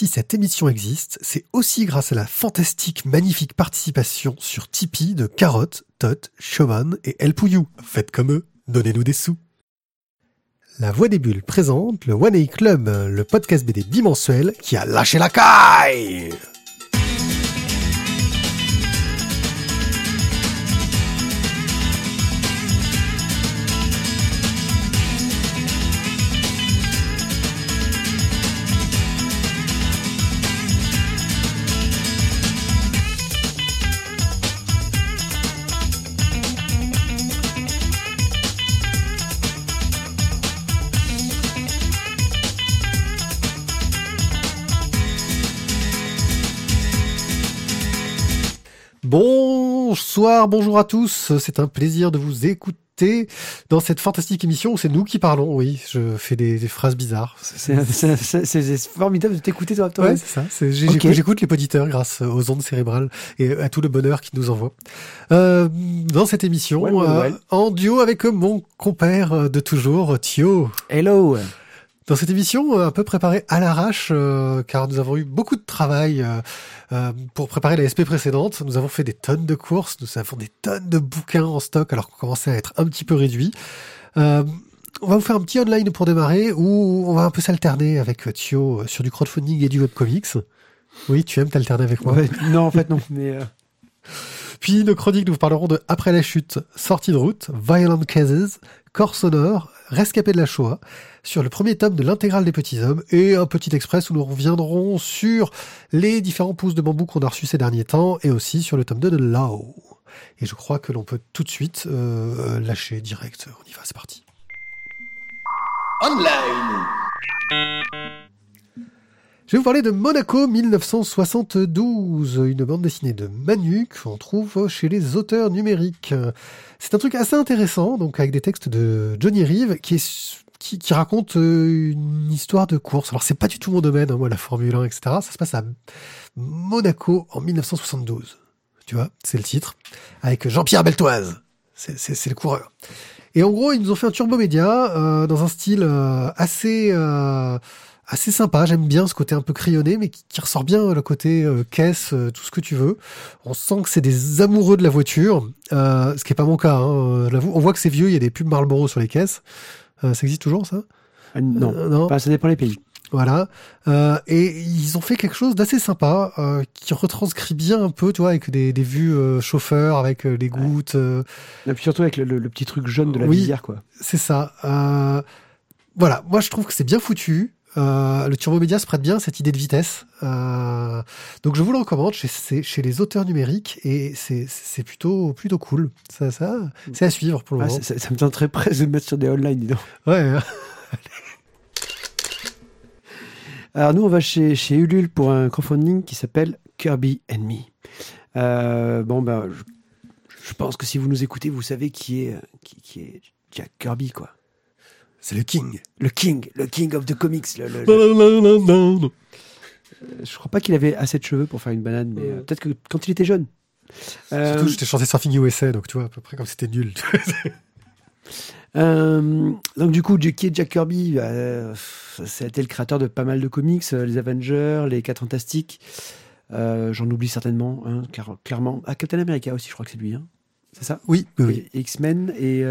Si cette émission existe, c'est aussi grâce à la fantastique, magnifique participation sur Tipeee de Carotte, Tot, Showman et El Pouillou. Faites comme eux, donnez-nous des sous. La Voix des Bulles présente le One A Club, le podcast BD bimensuel qui a lâché la caille Bonsoir, bonjour à tous. C'est un plaisir de vous écouter dans cette fantastique émission. C'est nous qui parlons. Oui, je fais des, phrases bizarres. C'est formidable de t'écouter toi. Ouais, c'est ça. J'écoute les auditeurs grâce aux ondes cérébrales et à tout le bonheur qu'ils nous envoient. Euh, dans cette émission, euh, en duo avec mon compère de toujours, Thio. Hello. Dans cette émission, euh, un peu préparée à l'arrache, euh, car nous avons eu beaucoup de travail euh, pour préparer la SP précédente. Nous avons fait des tonnes de courses, nous avons des tonnes de bouquins en stock, alors qu'on commençait à être un petit peu réduit. on va vous faire un petit online pour démarrer, où on va un peu s'alterner avec Thio sur du crowdfunding et du webcomics. Oui, tu aimes t'alterner avec moi Non, en fait non, mais... Puis nos chroniques nous parlerons de Après la chute, Sortie de route, Violent Cases, Corps sonore, Rescapé de la Shoah, sur le premier tome de l'intégrale des petits hommes et un petit express où nous reviendrons sur les différents pousses de bambou qu'on a reçus ces derniers temps et aussi sur le tome 2 de Lao. Et je crois que l'on peut tout de suite euh, lâcher direct. On y va, c'est parti. Online je vais vous parler de Monaco 1972, une bande dessinée de Manu qu'on trouve chez les auteurs numériques. C'est un truc assez intéressant, donc avec des textes de Johnny Reeve qui, qui, raconte euh, une histoire de course. Alors c'est pas du tout mon domaine, hein, moi la Formule 1, etc. Ça se passe à Monaco en 1972. Tu vois, c'est le titre, avec Jean-Pierre Beltoise. C'est le coureur. Et en gros, ils nous ont fait un turbo média euh, dans un style euh, assez assez sympa. J'aime bien ce côté un peu crayonné, mais qui, ressort bien le côté euh, caisse, euh, tout ce que tu veux. On sent que c'est des amoureux de la voiture, euh, ce qui est pas mon cas. Hein, on voit que c'est vieux. Il y a des pubs Marlboro sur les caisses. Ça existe toujours ça Non, non. ça dépend des pays. Voilà. et ils ont fait quelque chose d'assez sympa, qui retranscrit bien un peu, tu vois, avec des, vues chauffeurs, avec les gouttes. Et puis surtout avec le, petit truc jaune de la visière, quoi. C'est ça. voilà. Moi, je trouve que c'est bien foutu. Euh, le Turbo Média se prête bien à cette idée de vitesse. Euh, donc je vous le recommande chez, chez les auteurs numériques et c'est plutôt, plutôt cool. Ça, ça, c'est à suivre pour le ah, moment. Ça, me tient très près de mettre sur des online, dis donc. Ouais. Hein. Alors nous, on va chez, chez Ulule pour un crowdfunding qui s'appelle Kirby and Me. Euh, bon, ben, je, pense que si vous nous écoutez, vous savez qui est, qui, qui est Jack Kirby, quoi. C'est le King. Le King, le King of the Comics. Le, euh, Je crois pas qu'il avait assez de cheveux pour faire une banane, mais euh, peut-être que quand il était jeune. Euh... Surtout, j'étais chanté Surfing USA, donc tu vois, à peu près comme c'était nul. Euh, donc du coup, qui est Jack Kirby C'était le créateur de pas mal de comics, les Avengers, les 4 Fantastiques. J'en oublie certainement, hein, car, clairement. Ah, Captain America aussi, je crois que c'est lui. Hein. C'est ça? Oui, oui. X-Men et...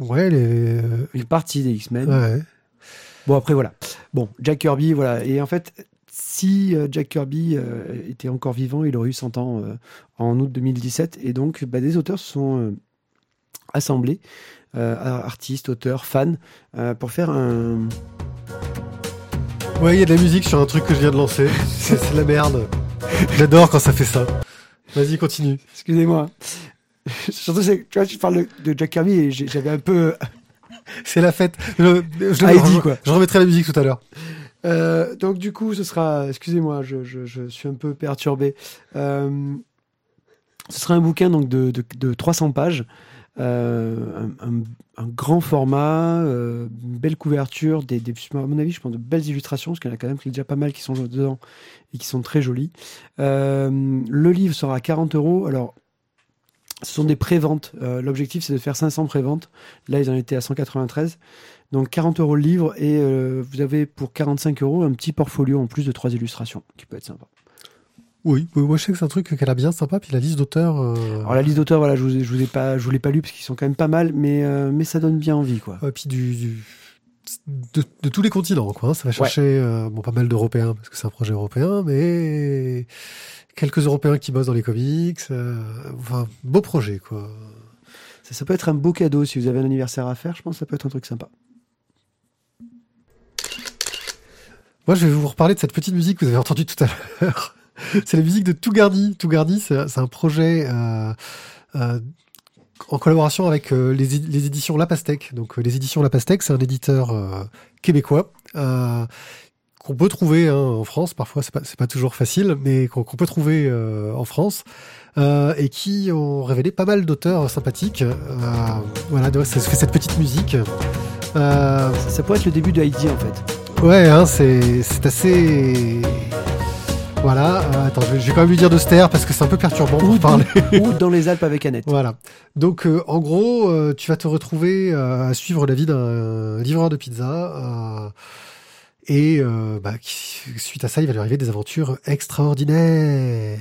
Ouais, les... une partie des X-Men. Bon, après, voilà. Bon, Jack Kirby, voilà. Et en fait, si euh, Jack Kirby euh, était encore vivant, il aurait eu 100 ans euh, en août 2017. Et donc, bah, des auteurs se sont assemblés, artistes, auteurs, fans, pour faire un. Ouais, il y a de la musique sur un truc que je viens de lancer. C'est de la merde. J'adore quand ça fait ça. Vas-y, continue. Excusez-moi. Surtout, tu vois, je parle de Jack Kirby et j'avais un peu. C'est la fête. Je, je, quoi. je remettrai la musique tout à l'heure. Euh, donc du coup, ce sera, excusez-moi, je, je, je, suis un peu perturbé. Euh, ce sera un bouquin donc de, de, de 300 pages, euh, un, un, grand format, une belle couverture, des, des, à mon avis, je pense de belles illustrations, parce qu'il y en a quand même déjà pas mal qui sont dedans et qui sont très jolies. Le livre sera à 40 euros. Alors ce sont des préventes. Euh, L'objectif, c'est de faire 500 préventes. Là, ils en étaient à 193. Donc 40 euros le livre et euh, vous avez pour 45 euros un petit portfolio en plus de trois illustrations qui peut être sympa. Oui, oui, moi je sais que c'est un truc qu'elle a bien sympa. Puis la liste d'auteurs. euh, Alors la liste d'auteurs, voilà, je vous, ai- je vous ai pas, je vous l'ai pas lu parce qu'ils sont quand même pas mal, mais euh, mais ça donne bien envie quoi. Et puis du, du- de, de tous les continents, quoi. hein. Ça va chercher euh, bon, pas mal d'Européens, parce que c'est un projet européen, mais quelques Européens qui bossent dans les comics. euh, enfin, beau projet, quoi. Ça, ça peut être un beau cadeau si vous avez un anniversaire à faire. Je pense que ça peut être un truc sympa. Moi, je vais vous reparler de cette petite musique que vous avez entendue tout à l'heure. c'est la musique de Tougardi. Tougardi, c'est c'est un projet euh, euh, en collaboration avec euh, les, éditions La Pastèque. Donc, euh, les éditions La Pastèque, c'est un éditeur euh, québécois qu'on peut trouver hein, en France. Parfois, c'est pas, c'est pas toujours facile, mais qu'on peut trouver en France. et qui ont révélé pas mal d'auteurs sympathiques. Voilà, donc ça fait cette petite musique. Ça, ça pourrait être le début de Heidi en fait. Ouais, hein, c'est c'est assez. Voilà. euh, attends, je vais, je vais quand même lui dire de se taire parce que c'est un peu perturbant pour parler. Ou dans les Alpes avec Annette. Voilà. Donc, euh, en gros, euh, tu vas te retrouver euh, à suivre la vie d'un livreur de pizza. euh, et euh, bah, qui- suite à ça, il va lui arriver des aventures extraordinaires.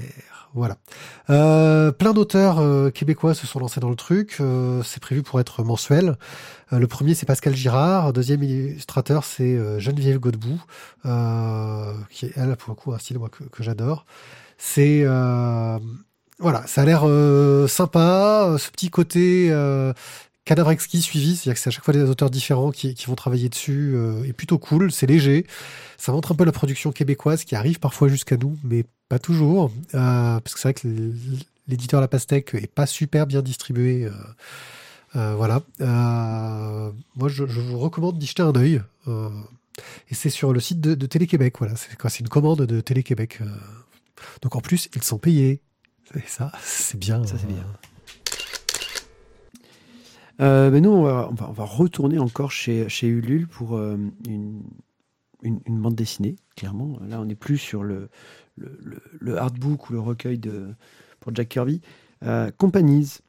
Voilà. Euh, plein d'auteurs euh, québécois se sont lancés dans le truc. euh, c'est prévu pour être mensuel. Euh, le premier, c'est Pascal Girard. Deuxième illustrateur, c'est Geneviève Godbout, qui est, elle, pour le coup, un style que, que j'adore. C'est... voilà, ça a l'air sympa. Ce petit côté cadavre exquis suivi, c'est-à-dire que c'est à chaque fois des auteurs différents qui, vont travailler dessus, euh, est plutôt cool. C'est léger. Ça montre un peu la production québécoise qui arrive parfois jusqu'à nous, mais pas toujours, euh, parce que c'est vrai que l'éditeur La Pastèque est pas super bien distribué. euh, euh, voilà. Moi, je, vous recommande d'y jeter un œil. et c'est sur le site de, de Télé-Québec. Voilà, c'est une commande de Télé-Québec. donc en plus, ils sont payés. Et ça, c'est bien. Ça, c'est bien. Euh, mais nous, on va, retourner encore chez, chez Ulule pour euh, une, bande dessinée, clairement. Là, on n'est plus sur le, le, le, artbook ou le recueil de, pour Jack Kirby. Euh, Companies.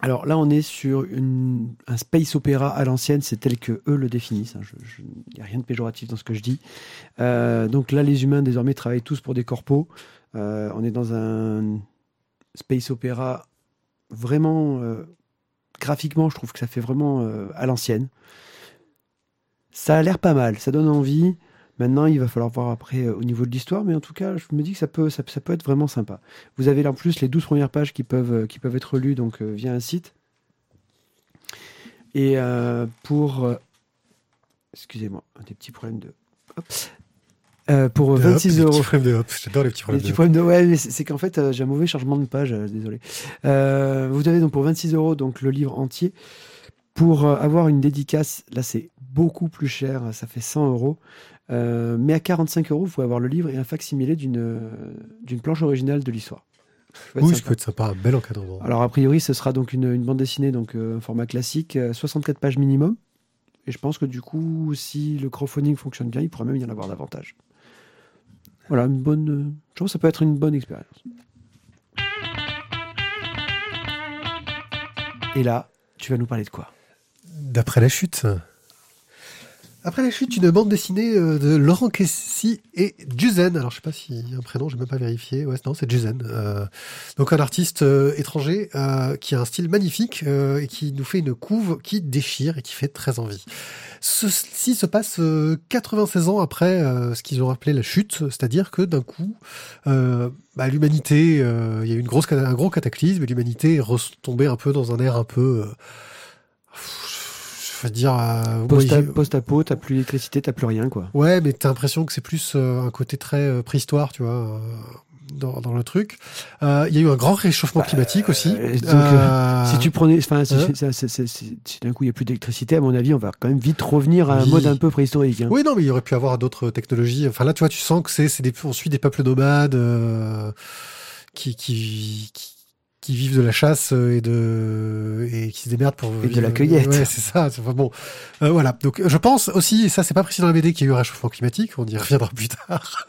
Alors là, on est sur une, un space opéra à l'ancienne, c'est tel que eux le définissent. hein. Il n'y a rien de péjoratif dans ce que je dis. Euh, donc là, les humains désormais travaillent tous pour des corpos. On est dans un space opéra vraiment graphiquement, je trouve que ça fait vraiment euh, à l'ancienne. Ça a l'air pas mal, ça donne envie. Maintenant, il va falloir voir après euh, au niveau de l'histoire, mais en tout cas, je me dis que ça peut, ça, peut être vraiment sympa. Vous avez là en plus les 12 premières pages qui peuvent, euh, qui peuvent être lues donc, via un site. Et pour. Excusez-moi, des petits problèmes de. Euh, pour De 26 hop, euros. Les de hop. J'adore les petits Les problèmes petits de hop. problèmes de ouais, mais c'est qu'en fait euh, j'ai un mauvais chargement de page, euh, désolé. Euh, vous avez donc pour 26 euros donc le livre entier. Pour avoir une dédicace, là c'est beaucoup plus cher, ça fait 100 euros. Mais à 45 euros, vous pouvez avoir le livre et un facsimilé d'une d'une planche originale de l'histoire. Oui, ça peut être sympa, un bel encadrement. Alors a priori, ce sera donc une, une bande dessinée, donc un format classique, euh, 64 pages minimum. Et je pense que du coup, si le crowdfunding fonctionne bien, il pourrait même y en avoir davantage. Voilà, une bonne. euh, je pense que ça peut être une bonne expérience. Et là, tu vas nous parler de quoi? D'après la chute. Après la chute, une bande dessinée euh, de Laurent Kessy et Juzen. Alors, je sais pas a un prénom, j'ai même pas vérifié. Ouais, non, c'est Juzen. Euh, donc, un artiste étranger qui a un style magnifique et qui nous fait une couve qui déchire et qui fait très envie. Ceci se passe euh, 96 ans après euh, ce qu'ils ont appelé la chute, c'est-à-dire que d'un coup, euh, bah, l'humanité, euh, il y a eu une grosse, un gros cataclysme et l'humanité est retombée un peu dans un air un peu... euh, je veux dire... euh, Post-apo, t'as plus d'électricité, t'as plus rien, quoi. Ouais, mais t'as l'impression que c'est plus euh, un côté très euh, préhistoire, tu vois, euh, dans, dans le truc. Euh, Il y a eu un grand réchauffement climatique aussi. euh, donc, Euh, Si tu prenais, enfin, si, hein c'est- c'est- c'est- si d'un coup il n'y a plus d'électricité, à mon avis, on va quand même vite revenir à un Oui. mode un peu préhistorique. hein. Oui, non, mais il y aurait pu avoir d'autres technologies. Enfin là, tu vois, tu sens que c'est c'est des on suit des peuples nomades euh, qui, qui qui qui vivent de la chasse et de et qui se démerdent pour et de la cueillette. Ouais, c'est ça. Enfin, bon, euh, voilà. Donc, je pense aussi, et ça, c'est pas précis dans la BD, qu'il y a eu un réchauffement climatique. On y reviendra plus tard.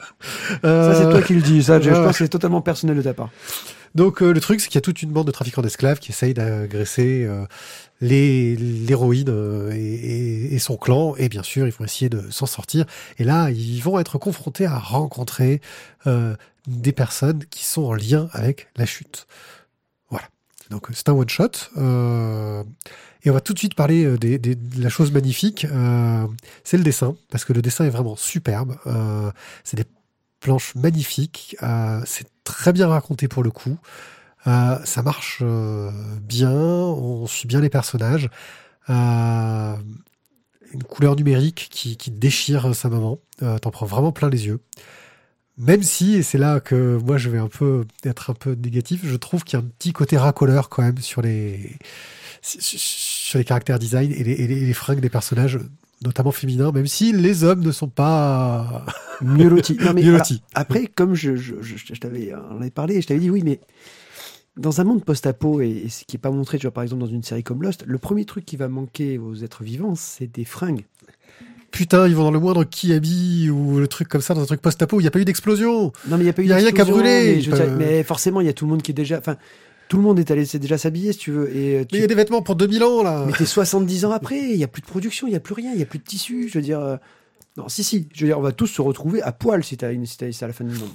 Euh... Ça, c'est toi qui le dis. Ça, je, pense que c'est totalement personnel de ta part. Donc, euh, le truc, c'est qu'il y a toute une bande de trafiquants d'esclaves qui essayent d'agresser euh, les l'héroïne et, et, et, son clan. Et bien sûr, ils vont essayer de s'en sortir. Et là, ils vont être confrontés à rencontrer des personnes qui sont en lien avec la chute. Donc c'est un one shot. Euh, et on va tout de suite parler euh, de la chose magnifique. Euh, c'est le dessin parce que le dessin est vraiment superbe. C'est des planches magnifiques. C'est très bien raconté pour le coup. Ça marche bien. On suit bien les personnages. une couleur numérique qui, qui déchire sa maman. T'en prends vraiment plein les yeux. Même si, et c'est là que moi je vais un peu être un peu négatif, je trouve qu'il y a un petit côté racoleur quand même sur les sur les caractères design et les, et les, fringues des personnages, notamment féminins, même si les hommes ne sont pas mieux lotis. Non, mais mieux lotis. après, comme je, je, je, je t'avais en avait parlé, je t'avais dit oui, mais dans un monde post-apo et, et, ce qui est pas montré, tu vois, par exemple dans une série comme Lost, le premier truc qui va manquer aux êtres vivants, c'est des fringues putain, ils vont dans le moindre Kiabi ou le truc comme ça, dans un truc post-apo il n'y a pas eu d'explosion. Non, mais il n'y a pas eu Il a rien qu'à brûler. Mais, mais forcément, il y a tout le monde qui est déjà. Enfin, tout le monde est allé c'est déjà s'habiller si tu veux et euh, tu... mais il y a des vêtements pour 2000 ans là mais t'es 70 ans après il y a plus de production il y a plus rien il y a plus de tissu je veux dire euh... non si si je veux dire on va tous se retrouver à poil si t'as une si t'as à la fin du monde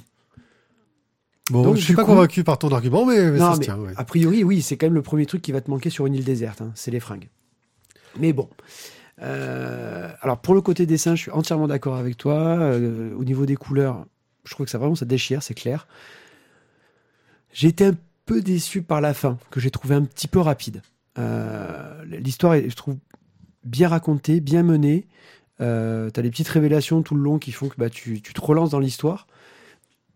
bon Donc, je suis pas coup... convaincu par ton argument mais, mais non, ça mais se tient ouais. a priori oui c'est quand même le premier truc qui va te manquer sur une île déserte hein, c'est les fringues mais bon euh, alors pour le côté dessin, je suis entièrement d'accord avec toi. Euh, au niveau des couleurs, je trouve que ça vraiment ça déchire, c'est clair. J'ai été un peu déçu par la fin, que j'ai trouvé un petit peu rapide. Euh, L'histoire je trouve, bien racontée, bien menée. Euh, T'as des petites révélations tout le long qui font que bah, tu, tu te relances dans l'histoire.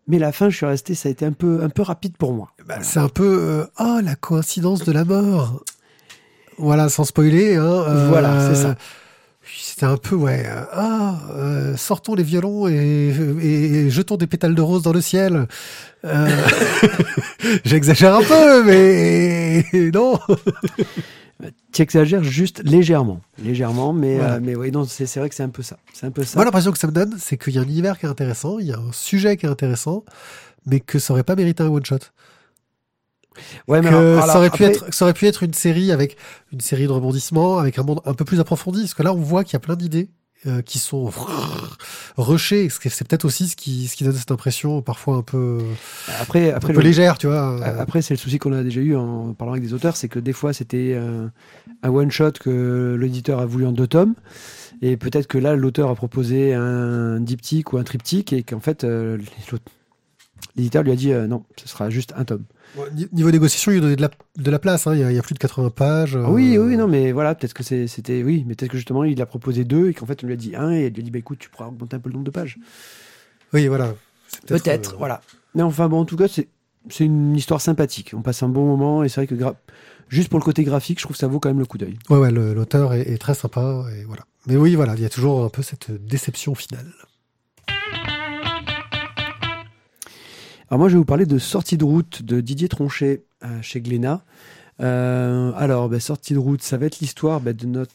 Mais la fin, je suis resté, ça a été un peu, un peu rapide pour moi. Bah, c'est un peu, oh, la coïncidence de la mort. Voilà, sans spoiler. Hein, euh, voilà, c'est ça. C'était un peu, ouais, euh, ah, euh, sortons les violons et, et, jetons des pétales de rose dans le ciel. Euh, J'exagère un peu, mais non. tu exagères juste légèrement, légèrement, mais voilà. mais oui, non, c'est vrai que c'est un peu ça. C'est un peu ça. Moi, l'impression que ça me donne, c'est qu'il y a un univers qui est intéressant, il y a un sujet qui est intéressant, mais que ça aurait pas mérité un one shot. Ouais, mais que alors, alors, ça aurait pu après... être, ça aurait pu être une série avec une série de rebondissements, avec un monde un peu plus approfondi. Parce que là, on voit qu'il y a plein d'idées euh, qui sont rushées. C'est peut-être aussi ce qui, ce qui donne cette impression parfois un peu, après, après un peu le... légère, tu vois. Après, c'est le souci qu'on a déjà eu en parlant avec des auteurs, c'est que des fois, c'était euh, un one shot que l'éditeur a voulu en deux tomes. Et peut-être que là, l'auteur a proposé un diptyque ou un triptyque et qu'en fait, euh, l'éditeur lui a dit euh, non, ce sera juste un tome. Niveau négociation, il lui a donné de la, de la place. Hein. Il, y a, il, y a, plus de 80 pages. Euh... Oui, oui, non, mais voilà, peut-être que c'était. Oui, mais peut-être que justement, il a proposé deux et qu'en fait, on lui a dit un et il lui a dit bah écoute, tu pourras augmenter un peu le nombre de pages. Oui, voilà. Peut-être, peut euh... voilà. Mais enfin, bon, en tout cas, c'est une histoire sympathique. On passe un bon moment et c'est vrai que gra... juste pour le côté graphique, je trouve que ça vaut quand même le coup d'œil. Ouais, ouais, l'auteur est, est, très sympa et voilà. Mais oui, voilà, il y a toujours un peu cette déception finale. Alors moi, je vais vous parler de Sortie de route de Didier Tronchet euh, chez Glénat. Euh, alors, bah, Sortie de route, ça va être l'histoire bah, de notre...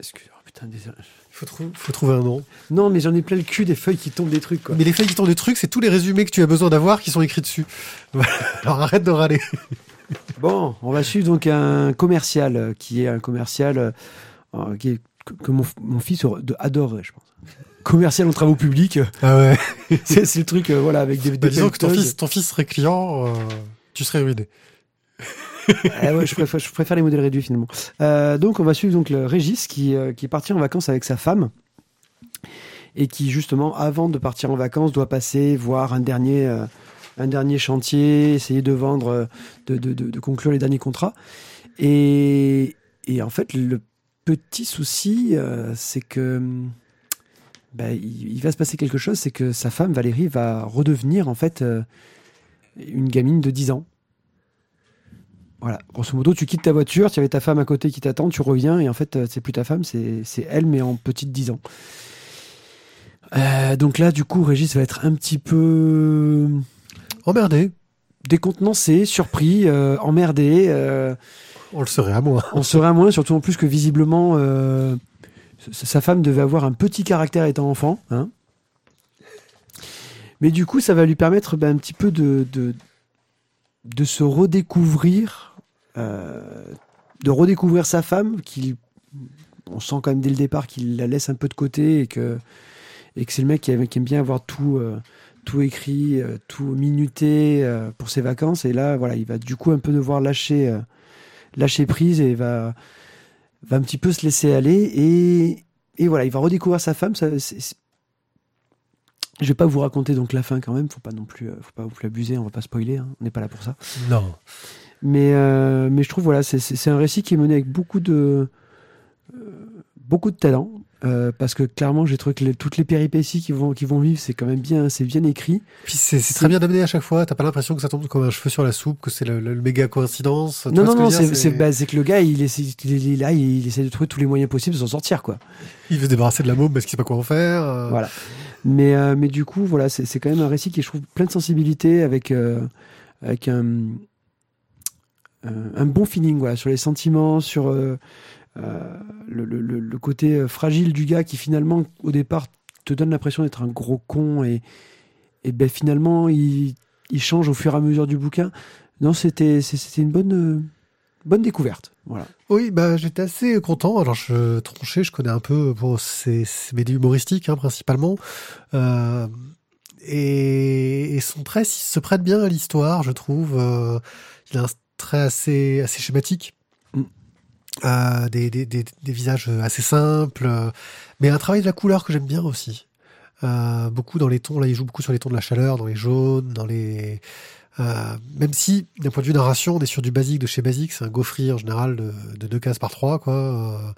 Excusez-moi, putain, désolé. Faut, trou faut trouver un nom. Non, mais j'en ai plein le cul des feuilles qui tombent des trucs. Quoi. Mais les feuilles qui tombent des trucs, c'est tous les résumés que tu as besoin d'avoir qui sont écrits dessus. Alors arrête de râler. bon, on va suivre donc un commercial euh, qui est un commercial euh, qui est, que, que mon, mon, fils adorerait, je pense commercial en travaux publics. Ah ouais. c'est le truc, euh, voilà, avec des. Bah, disons que ton fils, ton fils serait client, euh, tu serais ruiné. ah ouais, je, préfère, je préfère les modèles réduits finalement. Euh, donc on va suivre donc le Régis qui, euh, qui est parti en vacances avec sa femme et qui justement avant de partir en vacances doit passer voir un dernier euh, un dernier chantier, essayer de vendre, de, de, de, de conclure les derniers contrats. Et, et en fait le petit souci c'est que bah, il, il, va se passer quelque chose, c'est que sa femme Valérie va redevenir en fait euh, une gamine de 10 ans. Voilà, grosso modo, tu quittes ta voiture, tu avais ta femme à côté qui t'attend, tu reviens et en fait, euh, c'est plus ta femme, c'est elle, mais en petite 10 ans. Euh, donc là, du coup, Régis va être un petit peu emmerdé. décontenancé, surpris, euh, emmerdé. On le serait à moi. on serait à moins, surtout en plus que visiblement, sa femme devait avoir un petit caractère étant enfant. hein. Mais du coup, ça va lui permettre ben, un petit peu de, de, se redécouvrir, euh, de redécouvrir sa femme, qui, on sent quand même dès le départ qu'il la laisse un peu de côté et que, et que c'est le mec qui aime, qui aime bien avoir tout, euh, tout écrit, euh, tout minuté pour ses vacances. Et là, voilà, il va du coup un peu devoir lâcher, lâcher prise et va, va un petit peu se laisser aller. Et, et voilà, il va redécouvrir sa femme. Ça, c'est- Je vais pas vous raconter donc la fin quand même. Faut pas non plus, euh, faut pas non plus abuser. On va pas spoiler. hein, on n'est pas là pour ça. Non. Mais, euh, mais je trouve voilà, c'est un récit qui est mené avec beaucoup de euh, beaucoup de talent. Euh, parce que clairement, j'ai trouvé que les- toutes les péripéties qui vont, qui vont vivre, c'est quand même bien, c'est bien écrit. Puis c'est très bien amené à chaque fois. T'as pas l'impression que ça tombe comme un cheveu sur la soupe, que c'est le, le méga coïncidence. Non, non, non, c'est bah, c'est que le gars, il essaie, il là, il essaie de trouver tous les moyens possibles de s'en sortir, quoi. Il veut se débarrasser de la môme parce qu'il sait pas quoi en faire. euh. Voilà. Mais, euh, mais du coup, voilà, c'est quand même un récit qui, je trouve, plein de sensibilité, avec, avec un, un, bon feeling voilà, sur les sentiments, sur le, le- côté euh, fragile du gars qui, finalement, au départ, te donne l'impression d'être un gros con et, et ben, finalement, il, il change au fur et à mesure du bouquin. Non, c'était une bonne, euh, bonne découverte. Voilà. Oui, bah j'étais assez content. Alors je tronchais, je connais un peu bon, c'est c'est BD humoristique hein, principalement. Euh, et, son trait il se prête bien à l'histoire, je trouve. Euh, il a un trait assez assez schématique. Euh, des, des, des, des visages assez simples, euh, mais un travail de la couleur que j'aime bien aussi. Euh, beaucoup dans les tons, là il joue beaucoup sur les tons de la chaleur, dans les jaunes, dans les, euh, même si, d'un point de vue narration, on est sur du basique de chez basique, c'est un gaufrier en général de, de deux cases par trois, quoi. Euh,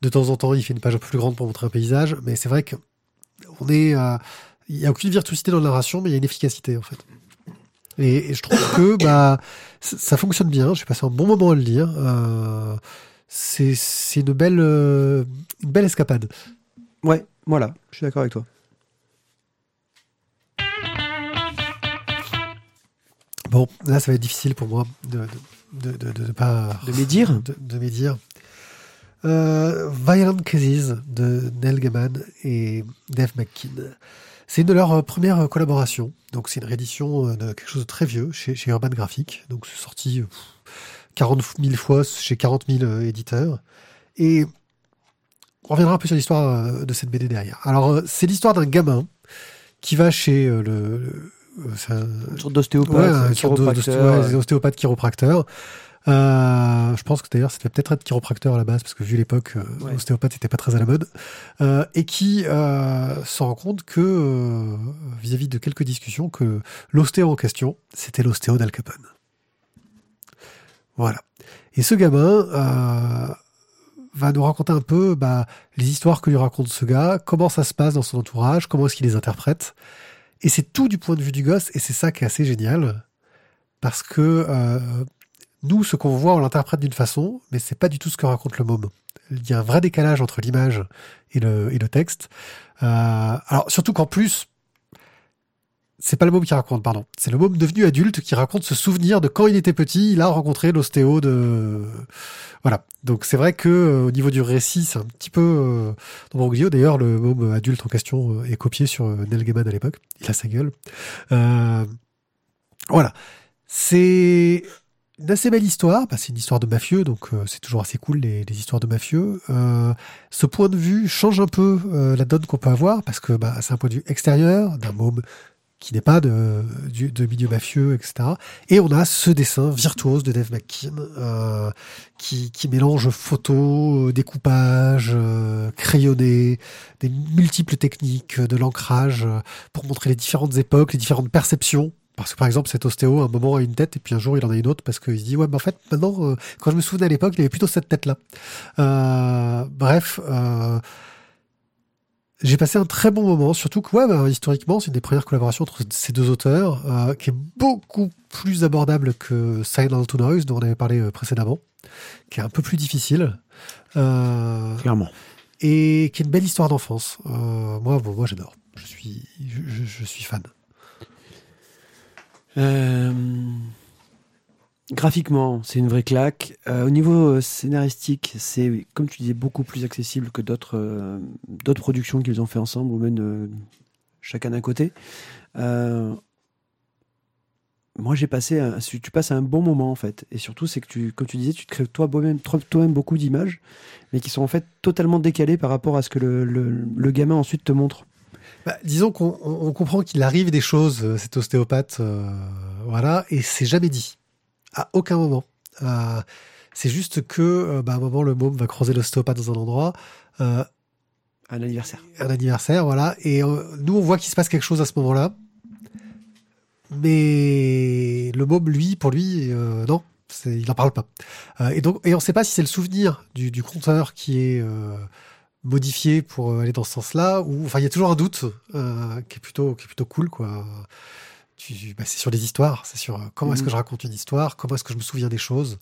de temps en temps, il fait une page un peu plus grande pour montrer un paysage, mais c'est vrai que on est, il y a aucune virtuosité dans la narration, mais il y a une efficacité en fait. Et, et je trouve que bah ça, ça fonctionne bien. J'ai passé un bon moment à le lire. C'est une belle euh, une belle escapade. Ouais, voilà, je suis d'accord avec toi. Bon, là, ça va être difficile pour moi de de, de, de, de pas De médire de, de médire. Euh, Violent Cases de Neil Gaiman et Dave McKean. C'est une de leurs euh, premières collaborations. Donc, c'est une réédition de quelque chose de très vieux chez, chez Urban Graphic. Donc, c'est sorti pff, 40 000 fois chez 40 000 euh, éditeurs. Et on reviendra un peu sur l'histoire euh, de cette BD derrière. Alors, euh, c'est l'histoire d'un gamin qui va chez le, le- un- Une sorte d'ostéopathe, Ouais, un chiropracteur. Euh, je pense que d'ailleurs, c'était peut-être être chiropracteur à la base, parce que vu l'époque, Ouais. ostéopathe n'était pas très à la mode. Euh, et qui euh, se rend compte que, euh, vis-à-vis de quelques discussions, que l'ostéo en question, c'était l'ostéo d'Al Capone. Voilà. Et ce gamin euh, va nous raconter un peu bah, les histoires que lui raconte ce gars, comment ça se passe dans son entourage, comment est-ce qu'il les interprète. Et c'est tout du point de vue du gosse, et c'est ça qui est assez génial, parce que euh, nous, ce qu'on voit, on l'interprète d'une façon, mais c'est pas du tout ce que raconte le môme. Il y a un vrai décalage entre l'image et le, texte. Euh, alors, surtout qu'en plus, c'est pas le môme qui raconte, pardon. C'est le môme devenu adulte qui raconte ce souvenir de quand il était petit, il a rencontré l'ostéo de... Voilà. Donc c'est vrai que euh, au niveau du récit, c'est un petit peu euh. D'ailleurs, le môme adulte en question euh, est copié sur euh, Neil Gaiman à l'époque. Il a sa gueule. Euh, voilà. C'est une assez belle histoire. Bah, c'est une histoire de mafieux, donc c'est toujours assez cool les, les histoires de mafieux. Euh, ce point de vue change un peu la donne qu'on peut avoir parce que bah, c'est un point de vue extérieur d'un môme qui n'est pas de, du- de milieu mafieux, etc. Et on a ce dessin virtuose de Dave McKean euh, qui, qui mélange photo, découpage, euh, crayonné, des multiples techniques de l'ancrage euh, pour montrer les différentes époques, les différentes perceptions. Parce que par exemple, cet ostéo, à un moment, a une tête, et puis un jour, il en a une autre, parce qu'il se dit, ouais, mais en fait, maintenant, euh, quand je me souvenais à l'époque, il avait plutôt cette tête-là. Euh, bref, euh, j'ai passé un très bon moment, surtout que, ouais, bah, historiquement, c'est une des premières collaborations entre ces deux auteurs, euh, qui est beaucoup plus abordable que Silent to Noise, dont on avait parlé euh, précédemment, qui est un peu plus difficile. Euh, Clairement. et qui est une belle histoire d'enfance. Euh, moi, bon, moi, j'adore. Je suis, je, je- je suis fan. Euh, graphiquement, c'est une vraie claque. Euh, au niveau euh, scénaristique, c'est, comme tu disais, beaucoup plus accessible que d'autres euh, productions qu'ils ont fait ensemble, ou même chacun d'un côté. Moi, j'ai passé, un, tu passes un bon moment en fait, et surtout, c'est que tu, comme tu disais, tu te crées toi-même toi-même beaucoup d'images, mais qui sont en fait totalement décalées par rapport à ce que le, gamin ensuite te montre. Bah, disons qu'on on- on comprend qu'il arrive des choses, cet ostéopathe, voilà, et c'est jamais dit. À aucun moment. Euh, c'est juste que, euh, bah, à un moment, le môme va croiser l'ostéopathe dans un endroit, euh, Un anniversaire. un anniversaire, voilà, et euh, nous, on voit qu'il se passe quelque chose à ce moment-là. Mais le môme, lui, pour lui, non, il n'en parle pas. Et donc, et on ne sait pas si c'est le souvenir du, du conteur qui est modifié pour aller dans ce sens-là, ou enfin, il y a toujours un doute qui est plutôt, qui est plutôt cool, quoi. Bah, c'est sur les histoires, c'est sur euh, comment est-ce Mhm. que je raconte une histoire, comment est-ce que je me souviens des choses.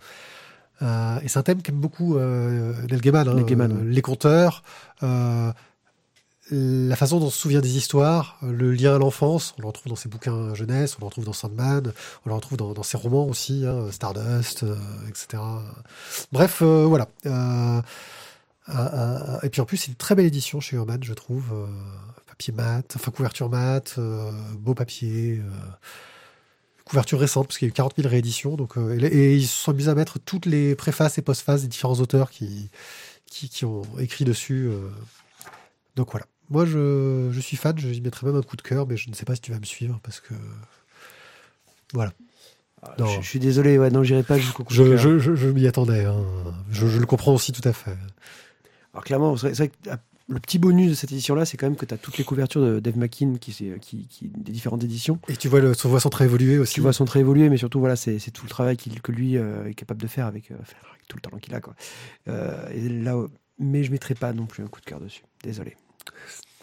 Euh, et c'est un thème qu'aime beaucoup euh, Neil Gaiman, hein, Gaiman, euh, les conteurs, la façon dont on se souvient des histoires, le lien à l'enfance, on le retrouve dans ses bouquins jeunesse, on le retrouve dans Sandman, on le retrouve dans, dans ses romans aussi, hein, Stardust, etc. Bref, voilà. Et puis en plus, c'est une très belle édition chez Urban, je trouve. Papier mat, enfin couverture mat, euh, beau papier. euh, couverture récente, parce qu'il y a eu 40 000 rééditions. Donc, euh, et, et ils se sont amusés à mettre toutes les préfaces et postfaces des différents auteurs qui, qui, qui ont écrit dessus. Donc voilà. Moi, je, je suis fan, je y mettrai même un coup de cœur, mais je ne sais pas si tu vas me suivre, parce que... Voilà. Non. Je, je suis désolé, ouais, non, j'irai pas jusqu'au coup de Je, cœur. je, je, m'y attendais. hein. Je, le comprends aussi tout à fait. Alors clairement, c'est vrai, que ah, le petit bonus de cette édition-là, c'est quand même que tu as toutes les couvertures de Dave McKean qui, c'est- qui, qui, des différentes éditions. Et tu vois, le, tu vois son trait évoluer aussi. Tu vois son trait évoluer, mais surtout, voilà, c'est tout le travail que lui euh, est capable de faire avec, euh, faire avec tout le talent qu'il a. Quoi. Euh, et là, mais je mettrai pas non plus un coup de cœur dessus. Désolé.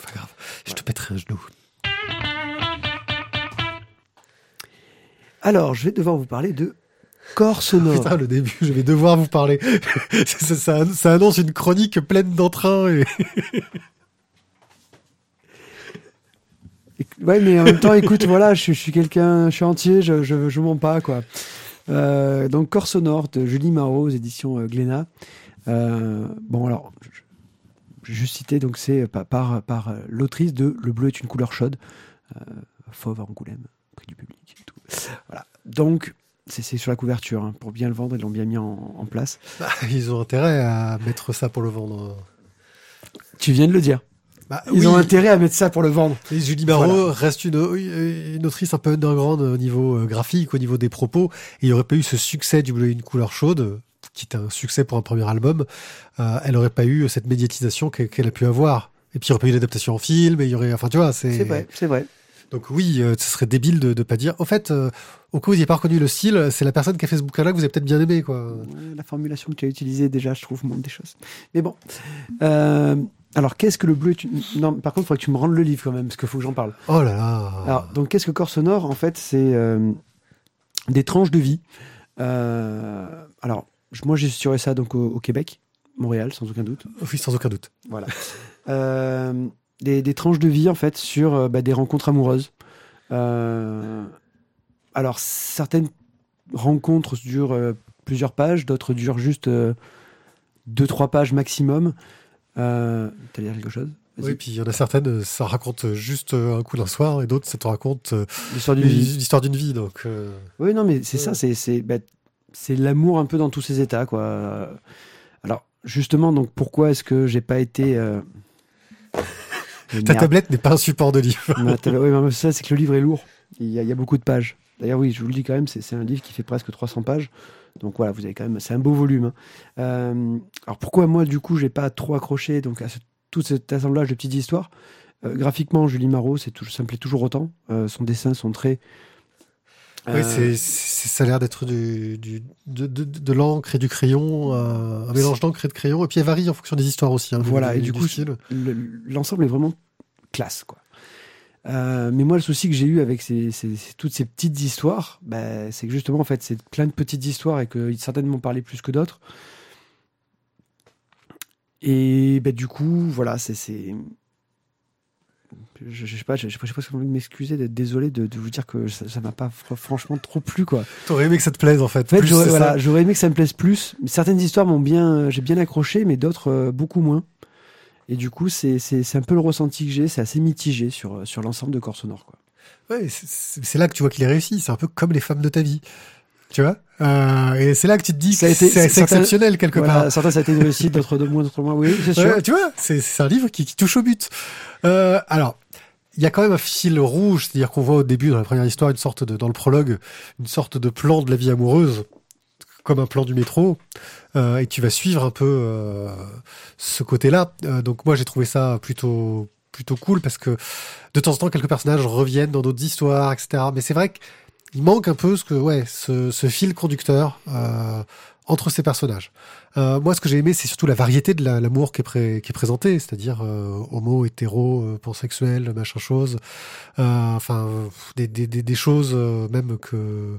Pas grave. Je te pèterai un genou. Alors, je vais devoir vous parler de Corps sonore. Putain, le début, je vais devoir vous parler. ça, ça- ça annonce une chronique pleine d'entrain. Et... Ouais, mais en même temps, écoute, voilà, je, suis- je suis quelqu'un, je suis entier, je, je, je mens pas, quoi. Euh, donc, Corps sonore de Julie Marot, aux éditions euh, Glénat. Euh, bon, alors, je, juste citer, donc c'est par, par, par, euh, l'autrice de Le bleu est une couleur chaude, euh, Fauve à Angoulême, prix du public et tout. Voilà. Donc, c'est sur la couverture, hein, pour bien le vendre, ils l'ont bien mis en, en place. Bah, ils ont intérêt à mettre ça pour le vendre. Tu viens de le dire. Bah, Ils oui. ont intérêt à mettre ça pour le vendre. Et Julie Barrault Voilà. reste une, une autrice un peu underground au niveau euh, graphique, au niveau des propos. Et il n'y aurait pas eu ce succès du Bleu une couleur chaude, qui était un succès pour un premier album. Euh, elle n'aurait pas eu cette médiatisation qu'elle qu'elle a pu avoir. Et puis il n'y aurait pas eu d'adaptation en film. Et il y aurait, enfin, tu vois, c'est. C'est vrai, c'est vrai. Donc oui, euh, ce serait débile de ne pas dire. Au fait, euh, au cas où vous n'avez pas reconnu le style, c'est la personne qui a fait ce bouquin-là que vous avez peut-être bien aimé, quoi. La formulation que tu as utilisée déjà, je trouve, montre des choses. Mais bon. Euh, alors, qu'est-ce que le bleu est une- Non, par contre, il faudrait que tu me rendes le livre quand même, parce qu'il faut que j'en parle. Oh là là. Alors, donc, qu'est-ce que Corps Sonore En fait, c'est euh, des tranches de vie. Alors, moi, j'ai structuré ça donc, au, au Québec, Montréal, sans aucun doute. Oui, sans aucun doute. Voilà. Euh, des, des tranches de vie, en fait, sur euh, bah, des rencontres amoureuses. Euh, alors, certaines rencontres durent euh, plusieurs pages, d'autres durent juste deux, trois pages maximum. Euh, T'as dire quelque chose? Oui, puis il y en a certaines, ça raconte juste un coup d'un soir, et d'autres, ça te raconte euh, L'histoire d'une vie. Donc, euh, Oui, non, mais c'est Ouais. ça, c'est bah, c'est l'amour un peu dans tous ses états, quoi. Alors, justement, donc pourquoi est-ce que j'ai pas été euh, ta merde. tablette n'est pas un support de livre. Ma oui, mais ça, c'est que le livre est lourd. Il y, a, il y a beaucoup de pages. D'ailleurs, oui, je vous le dis quand même, c'est c'est un livre qui fait presque 300 pages. Donc voilà, vous avez quand même, c'est un beau volume. hein. Euh, alors pourquoi moi, du coup, j'ai pas trop accroché donc à ce- tout cet assemblage de petites histoires? Euh, Graphiquement, Julie Marot, c'est tout, ça me plaît toujours autant. Euh, son dessin, son trait. Oui, Euh, c'est, ça a l'air d'être du, du, de, de, de l'encre et du crayon, euh, un mélange d'encre et de crayon. Et puis elle varie en fonction des histoires aussi. hein, Voilà, du- et du coup, le- l'ensemble est vraiment classe quoi. Euh, mais moi le souci que j'ai eu avec ces, ces- ces- toutes ces petites histoires, bah, c'est que justement en fait c'est plein de petites histoires et que certaines m'ont parlé plus que d'autres. Et bah, du coup voilà c'est je, je sais pas, j'ai presque envie de m'excuser, d'être désolé de, de vous dire que ça m'a pas fr- franchement trop plu, quoi. T'aurais aimé que ça te plaise en fait. En fait, j'aurais voilà, aimé que ça me plaise plus. Certaines histoires m'ont bien, j'ai bien accroché, mais d'autres euh, beaucoup moins. Et du coup, c'est un peu le ressenti que j'ai, c'est assez mitigé sur sur l'ensemble de Corps Sonore, quoi. Ouais, c'est- là que tu vois qu'il est réussi. C'est un peu comme les femmes de ta vie. Tu vois? Euh, Et c'est là que tu te dis Ça que c'est exceptionnel quelque Voilà, part. certains ça a été une réussite, d'autres de moins, d'autres moins. Oui, c'est sûr. Ouais, tu vois, c'est c'est un livre qui, qui touche au but. Euh, alors, il y a quand même un fil rouge, c'est-à-dire qu'on voit au début, dans la première histoire, une sorte de, dans le prologue, une sorte de plan de la vie amoureuse, comme un plan du métro, euh, et tu vas suivre un peu euh, ce côté-là. Euh, donc moi, j'ai trouvé ça plutôt plutôt cool parce que de temps en temps, quelques personnages reviennent dans d'autres histoires, etc. Mais c'est vrai qu'il manque un peu ce que, ouais, ce, ce fil conducteur euh, entre ces personnages. Euh, moi, ce que j'ai aimé, c'est surtout la variété de la- l'amour qui est, présenté, c'est-à-dire euh, homo, hétéro, euh, pansexuel, machin chose. Euh, enfin, des, des, des, choses euh, même que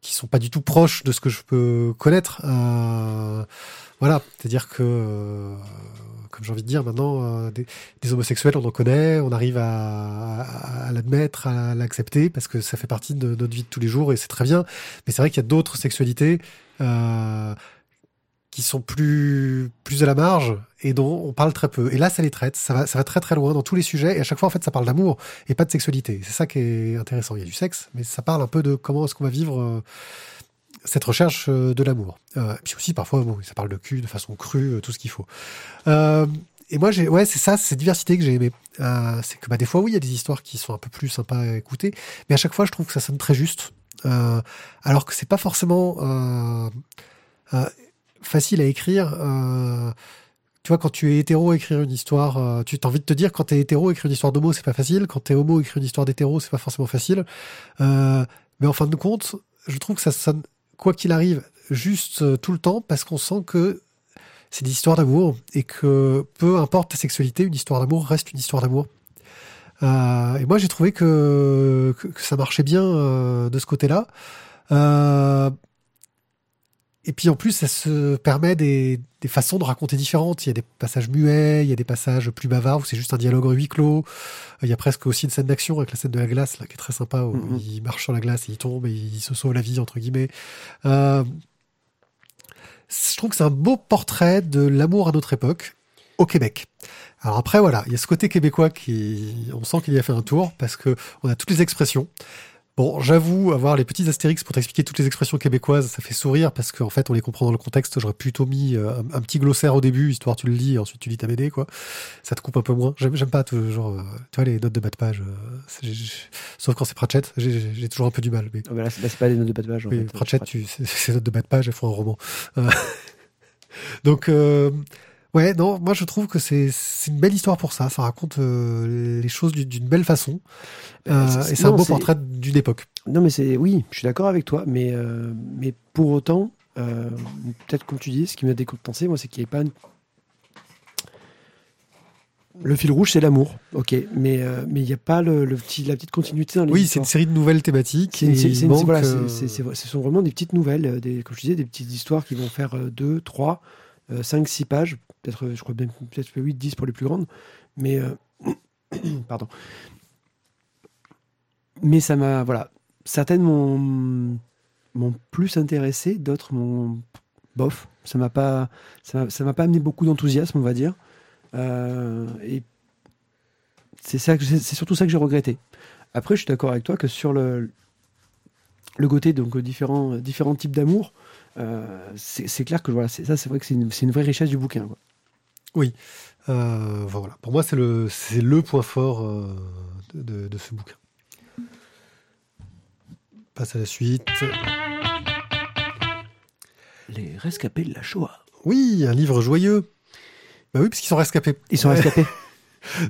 qui sont pas du tout proches de ce que je peux connaître. Voilà, c'est-à-dire que, euh, comme j'ai envie de dire maintenant, euh, des, homosexuels, on en connaît, on arrive à, l'admettre, à l'accepter, parce que ça fait partie de notre vie de tous les jours et c'est très bien. Mais c'est vrai qu'il y a d'autres sexualités euh, qui sont plus plus à la marge et dont on parle très peu. Et là, ça les traite. Ça va, ça va très très loin dans tous les sujets. Et à chaque fois, en fait, ça parle d'amour et pas de sexualité. C'est ça qui est intéressant. Il y a du sexe, mais ça parle un peu de comment est-ce qu'on va vivre cette recherche euh, de l'amour. Euh, puis aussi, parfois, bon, ça parle de cul de façon crue, euh, tout ce qu'il faut. Euh, et moi, j'ai, ouais, c'est ça, c'est cette diversité que j'ai aimé. Euh, c'est que bah, des fois, oui, il y a des histoires qui sont un peu plus sympas à écouter, mais à chaque fois, je trouve que ça sonne très juste. Euh, alors que c'est pas forcément facile à écrire. Tu vois, quand tu es hétéro, écrire une histoire, tu as envie de te dire, quand t'es hétéro, écrire une histoire d'homo, c'est pas facile. Quand t'es homo, écrire une histoire d'hétéro, c'est pas forcément facile. Euh, mais en fin de compte, je trouve que ça sonne, quoi qu'il arrive, juste euh, tout le temps, parce qu'on sent que c'est des histoires d'amour et que peu importe ta sexualité, une histoire d'amour reste une histoire d'amour. Euh, et moi, j'ai trouvé que, ça marchait bien euh, de ce côté-là. Et puis en plus, ça se permet des, des façons de raconter différentes. Il y a des passages muets, il y a des passages plus bavards où c'est juste un dialogue en huis clos. Il y a presque aussi une scène d'action avec la scène de la glace, là, qui est très sympa, où Mhm. il marche sur la glace et il tombe et il se sauve la vie, entre guillemets. Euh, je trouve que c'est un beau portrait de l'amour à notre époque, au Québec. Alors après, voilà, il y a ce côté québécois qui, on sent qu'il y a fait un tour parce que on a toutes les expressions. Bon, j'avoue, avoir les petits astérix pour t'expliquer toutes les expressions québécoises, ça fait sourire parce qu'en fait, on les comprend dans le contexte. J'aurais plutôt mis euh, un, un petit glossaire au début, histoire tu le lis, et ensuite tu lis ta BD, quoi. Ça te coupe un peu moins. J'aime, pas toujours, euh, tu vois, les notes de bas de page. euh, sauf quand c'est Pratchett, j'ai, toujours un peu du mal. Mais Ah bah là, c'est pas des notes de bas de page. en oui, fait. Pratchett, tu, c'est- ces notes de bas de page, elles font un roman. Euh, Donc, euh, ouais, non, moi je trouve que c'est, une belle histoire pour ça. Ça raconte euh, les choses d'une, belle façon. Euh, c'est- et c'est un beau portrait d'une époque. Non, mais c'est oui, je suis d'accord avec toi, mais euh, mais pour autant, euh, peut-être comme tu dis, ce qui m'a décompensé, moi, c'est qu'il n'y ait pas une- le fil rouge, c'est l'amour, ok, mais euh, mais il n'y a pas le, le petit la petite continuité dans les Oui, c'est une série de nouvelles thématiques. C'est voilà, euh, ce sont vraiment des petites nouvelles, euh, des, comme je disais, des petites histoires qui vont faire 2, 3, 5, 6 pages, peut-être, euh, je crois peut-être 8, 10 pour les plus grandes, mais euh, pardon. Mais ça m'a, voilà, certaines m'ont m'ont plus intéressé, d'autres m'ont bof. Ça m'a pas, ça m'a- pas amené beaucoup d'enthousiasme, on va dire. Euh, et c'est ça, c'est surtout ça que j'ai regretté. Après, je suis d'accord avec toi que sur le le côté donc euh, différents différents types d'amour, euh, c'est c'est clair que voilà, c'est- ça c'est vrai que c'est une, vraie richesse du bouquin. quoi. euh, voilà. Pour moi, c'est le, point fort euh, de, de- de ce bouquin. Passe à la suite. Les rescapés de la Shoah. Oui, un livre joyeux. Bah oui, parce qu'ils sont rescapés. Ils sont Ouais. rescapés.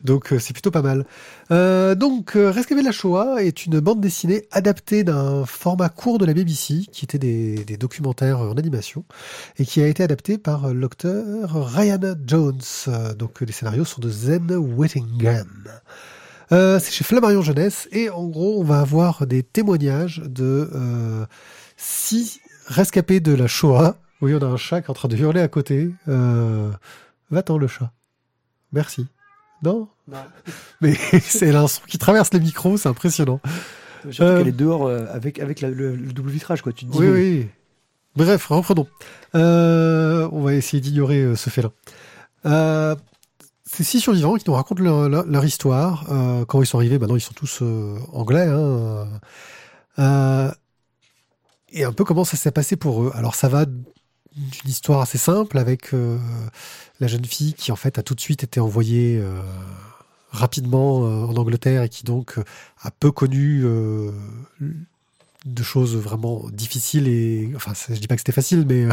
Donc euh, c'est plutôt pas mal. Euh, donc euh, Rescapé de la Shoah est une bande dessinée adaptée d'un format court de la BBC, qui était des, documentaires en animation, et qui a été adapté par l'auteur Ryan Jones. Donc les scénarios sont de Zen Whittingham. C'est chez Flammarion Jeunesse, et en gros on va avoir des témoignages de six rescapés de la Shoah. Oui, on a un chat qui est en train de hurler à côté. Va-t'en le chat. Merci. Non Non. Mais c'est un son qui traverse les micros, c'est impressionnant. Surtout Euh. qu'elle est dehors euh, avec, avec la- le, le double vitrage, quoi. Tu te dis, Oui, oui. Bref, reprenons. Euh, on va essayer d'ignorer euh, ce fait-là. Euh, ces six survivants qui nous racontent leur, leur- leur histoire. Euh, quand ils sont arrivés, maintenant ils sont tous euh, anglais. Hein, euh, et un peu comment ça s'est passé pour eux. Alors ça va d'une histoire assez simple avec euh, la jeune fille qui en fait a tout de suite été envoyée euh, rapidement euh, en Angleterre et qui donc euh, a peu connu de choses vraiment difficiles et enfin je dis pas que c'était facile mais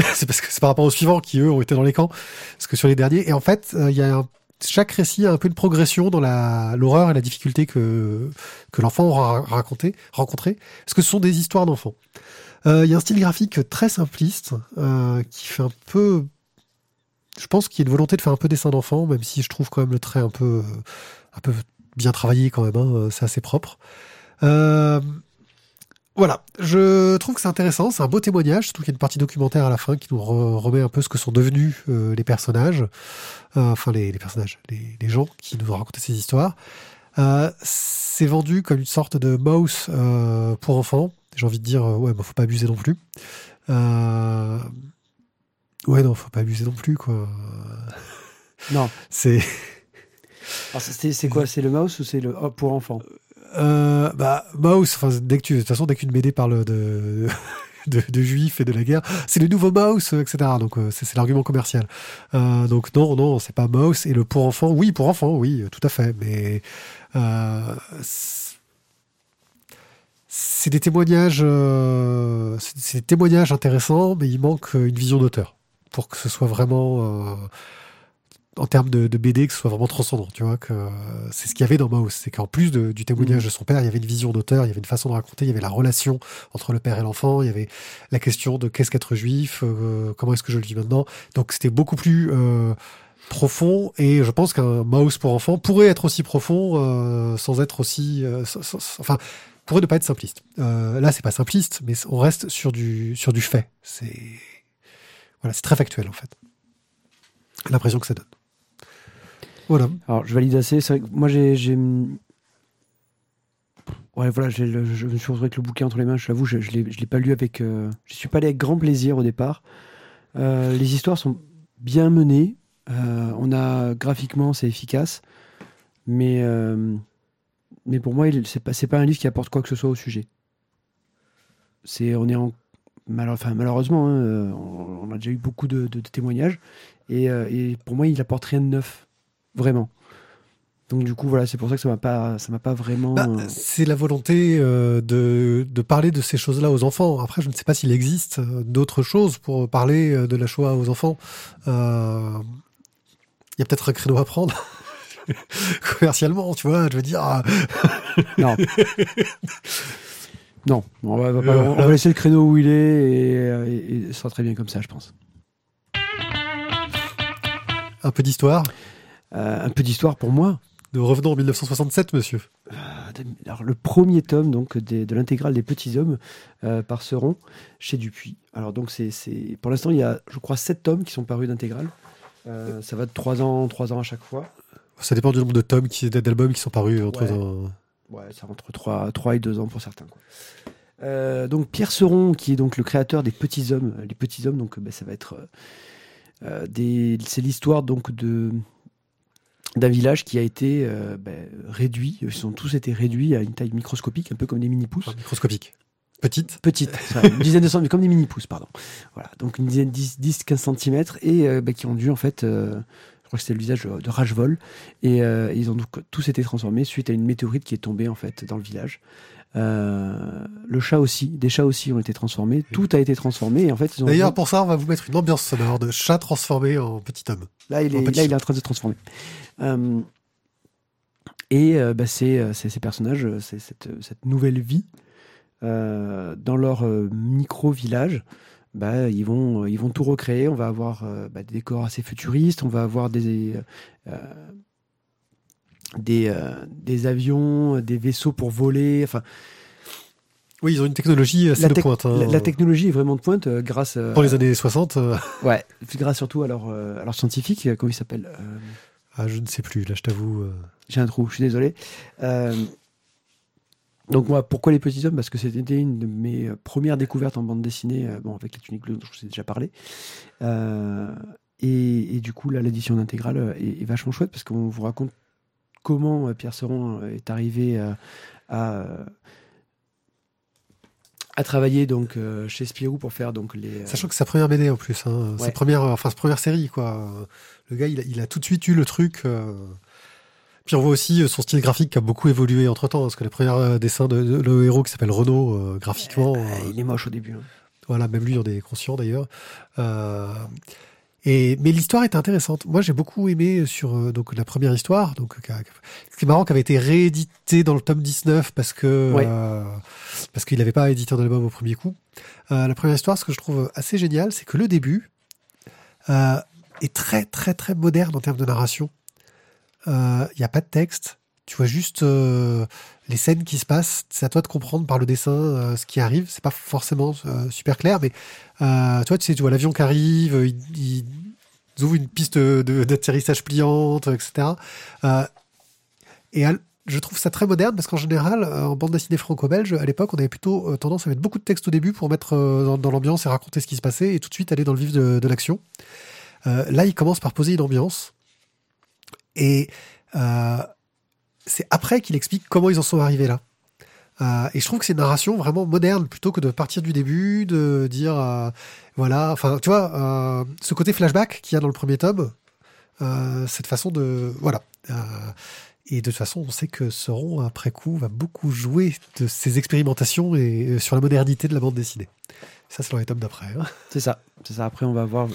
c'est parce que c'est par rapport aux suivants qui eux ont été dans les camps. Parce que sur les derniers et en fait il y a un- chaque récit a un peu une progression dans la l'horreur et la difficulté que que l'enfant aura raconté rencontré. Parce que ce sont des histoires d'enfants. Il y a un style graphique très simpliste qui fait un peu je pense qu'il y a une volonté de faire un peu dessin d'enfant même si je trouve quand même le trait un peu euh, un peu bien travaillé quand même hein, c'est assez propre euh, voilà, je trouve que c'est intéressant, c'est un beau témoignage, surtout qu'il y a une partie documentaire à la fin qui nous re- remet un peu ce que sont devenus euh, les personnages, Euh, enfin les, personnages, les, gens qui nous ont raconté ces histoires. Euh, c'est vendu comme une sorte de mouse euh, pour enfants. J'ai envie de dire, euh, ouais, bah, faut pas abuser non plus. Ouais, non, faut pas abuser non plus, quoi. Non. C'est. Alors, c'est quoi C'est le mouse ou c'est le oh, pour enfants Euh, bah, Mouse, enfin, dès que tu, de toute façon, dès qu'une BD parle de, de, de juifs et de la guerre, c'est le nouveau Mouse, euh, etc. Donc, euh, c'est l'argument commercial. Euh, donc, non, non, c'est pas Mouse. Et le pour enfants, oui, pour enfants, oui, tout à fait. Mais, euh, c'est- des témoignages, c'est des témoignages intéressants, mais il manque une vision d'auteur pour que ce soit vraiment, euh, en termes de, de BD, que ce soit vraiment transcendant. Tu vois que c'est ce qu'il y avait dans Mouse, c'est qu'en plus de- du témoignage de son père, il y avait une vision d'auteur, il y avait une façon de raconter, il y avait la relation entre le père et l'enfant, il y avait la question de qu'est-ce qu'être juif, euh, comment est-ce que je le vis maintenant. Donc c'était beaucoup plus euh, profond et je pense qu'un Mouse pour enfants pourrait être aussi profond euh, sans être aussi, sans- sans- sans- enfin pourrait ne pas être simpliste. Là c'est pas simpliste, mais on reste sur du sur du fait. C'est c'est très factuel en fait. L'impression que ça donne. Voilà. Alors, je valide assez. Moi, j'ai. Ouais, voilà, je me suis retrouvé avec le bouquin entre les mains. Je l'avoue, je ne l'ai pas lu avec. Euh... Je suis pas allé avec grand plaisir au départ. Euh, les histoires sont bien menées. Euh, on a graphiquement, c'est efficace. Mais, euh, mais pour moi, il- c'est pas, pas un livre qui apporte quoi que ce soit au sujet. C'est, on est en, mal- enfin, malheureusement, hein, euh, on, on a déjà eu beaucoup de, de- de témoignages. Et, euh, et pour moi, il apporte rien de neuf. Vraiment. Donc du coup, voilà, c'est pour ça que ça m'a pas, ça m'a pas vraiment. Bah, euh, c'est la volonté euh, de, de parler de ces choses-là aux enfants. Après, je ne sais pas s'il existe d'autres choses pour parler de la Shoah aux enfants. Euh, Il y a peut-être un créneau à prendre. Commercialement, tu vois, je veux dire. ah, Non. non, on va, on va pas- Euh, on va laisser le créneau où il est et, et- et ce sera très bien comme ça, je pense. un peu d'histoire? Euh, un peu d'histoire pour moi. Nous revenons en 1967, monsieur. Alors, le premier tome donc des- de l'intégrale des petits hommes euh, par Seron chez Dupuis. Alors donc c'est, pour l'instant il y a je crois sept tomes qui sont parus d'intégrale. Euh, ça va de 3 ans, 3 ans à chaque fois. Ça dépend du nombre de tomes, qui, d'albums qui sont parus entre. Ouais. un- Ouais, ça entre 3, 3 et 2 ans pour certains. quoi. Euh, donc Pierre Seron, qui est donc le créateur des Petits Hommes, les Petits Hommes, donc ben, ça va être euh, euh, des, c'est l'histoire donc de d'un village qui a été euh, ben, réduit. Ils ont tous été réduits à une taille microscopique, un peu comme des mini enfin, microscopique. Petite. Petite, une dizaine de centimètres, comme des mini pousses, pardon. Voilà, donc une dizaine, 10, 10 15 centimètres et euh, ben, qui ont dû en fait. euh, je crois que c'était le visage de Rajvol. Et euh, ils ont donc tous été transformés suite à une météorite qui est tombée en fait dans le village. Euh, le chat aussi, des chats aussi ont été transformés. Tout a été transformé et en fait ils ont. D'ailleurs, pour ça, on va vous mettre une ambiance sonore de chat transformé en petit homme. Là, il est, petit là, il chat. est en train de se transformer. Euh, et bah, c'est, ces personnages, c'est cette, cette nouvelle vie dans leur euh, micro-village. Bah, ils, vont, ils vont tout recréer. On va avoir euh, bah, des décors assez futuristes. On va avoir des, euh, des, euh, des avions, des vaisseaux pour voler. Enfin, Oui, ils ont une technologie assez la, de pointe. hein. la- la technologie est vraiment de pointe euh, grâce, euh, Pour les années 60, euh, ouais, grâce surtout à leurs euh, scientifiques. euh, Comment ils s'appellent euh, Ah, je ne sais plus, là, je t'avoue. euh. J'ai un trou, je suis désolé. Donc moi, pourquoi les petits hommes? Parce que c'était une de mes euh, premières découvertes en bande dessinée, euh, bon, avec les tuniques bleues dont je vous ai déjà parlé. Euh, et, et du coup, là, l'édition intégrale est, est vachement chouette parce qu'on vous raconte comment Pierre Seron est arrivé à, à travailler donc euh, chez Spirou pour faire donc les. euh, Sachant que c'est sa première BD en plus, hein. sa Ouais. première, enfin sa première série quoi. Le gars, il a, il a tout de suite eu le truc. euh. Puis on voit aussi euh, son style graphique qui a beaucoup évolué entre temps, parce que les premiers euh, dessins de, de- le héros qui s'appelle Renault, euh, graphiquement, euh, euh, il est moche au début. hein. voilà, même lui en est conscient d'ailleurs. Euh, et mais l'histoire est intéressante. Moi, j'ai beaucoup aimé sur donc la première histoire. Donc, ce qui est marrant, qui avait été réédité dans le tome 19 parce que Ouais. parce qu'il n'avait pas édité un album au premier coup. La première histoire, ce que je trouve assez génial, c'est que le début est très très très moderne en termes de narration. Il n'y a pas de texte. Tu vois juste euh, les scènes qui se passent. C'est à toi de comprendre par le dessin euh, ce qui arrive. C'est pas forcément euh, super clair, mais euh, toi, tu sais, tu vois l'avion qui arrive, euh, ils, ils ouvrent une piste d'atterrissage pliante, etc. Euh, et je trouve ça très moderne parce qu'en général, euh, en bande dessinée franco-belge, à l'époque, on avait plutôt euh, tendance à mettre beaucoup de texte au début pour mettre euh, dans, l'ambiance et raconter ce qui se passait et tout de suite aller dans le vif de, l'action. Euh, là, il commence par poser une ambiance et euh, c'est après qu'il explique comment ils en sont arrivés là. Euh, et je trouve que c'est une narration vraiment moderne plutôt que de partir du début, de dire euh, voilà, enfin tu vois, ce côté flashback qu'il y a dans le premier tome, cette façon de voilà. Et de toute façon, on sait que Sauron après coup va beaucoup jouer de ses expérimentations et sur la modernité de la bande dessinée. Ça, c'est dans les tomes d'après. hein. C'est ça, c'est ça. Après, on va voir.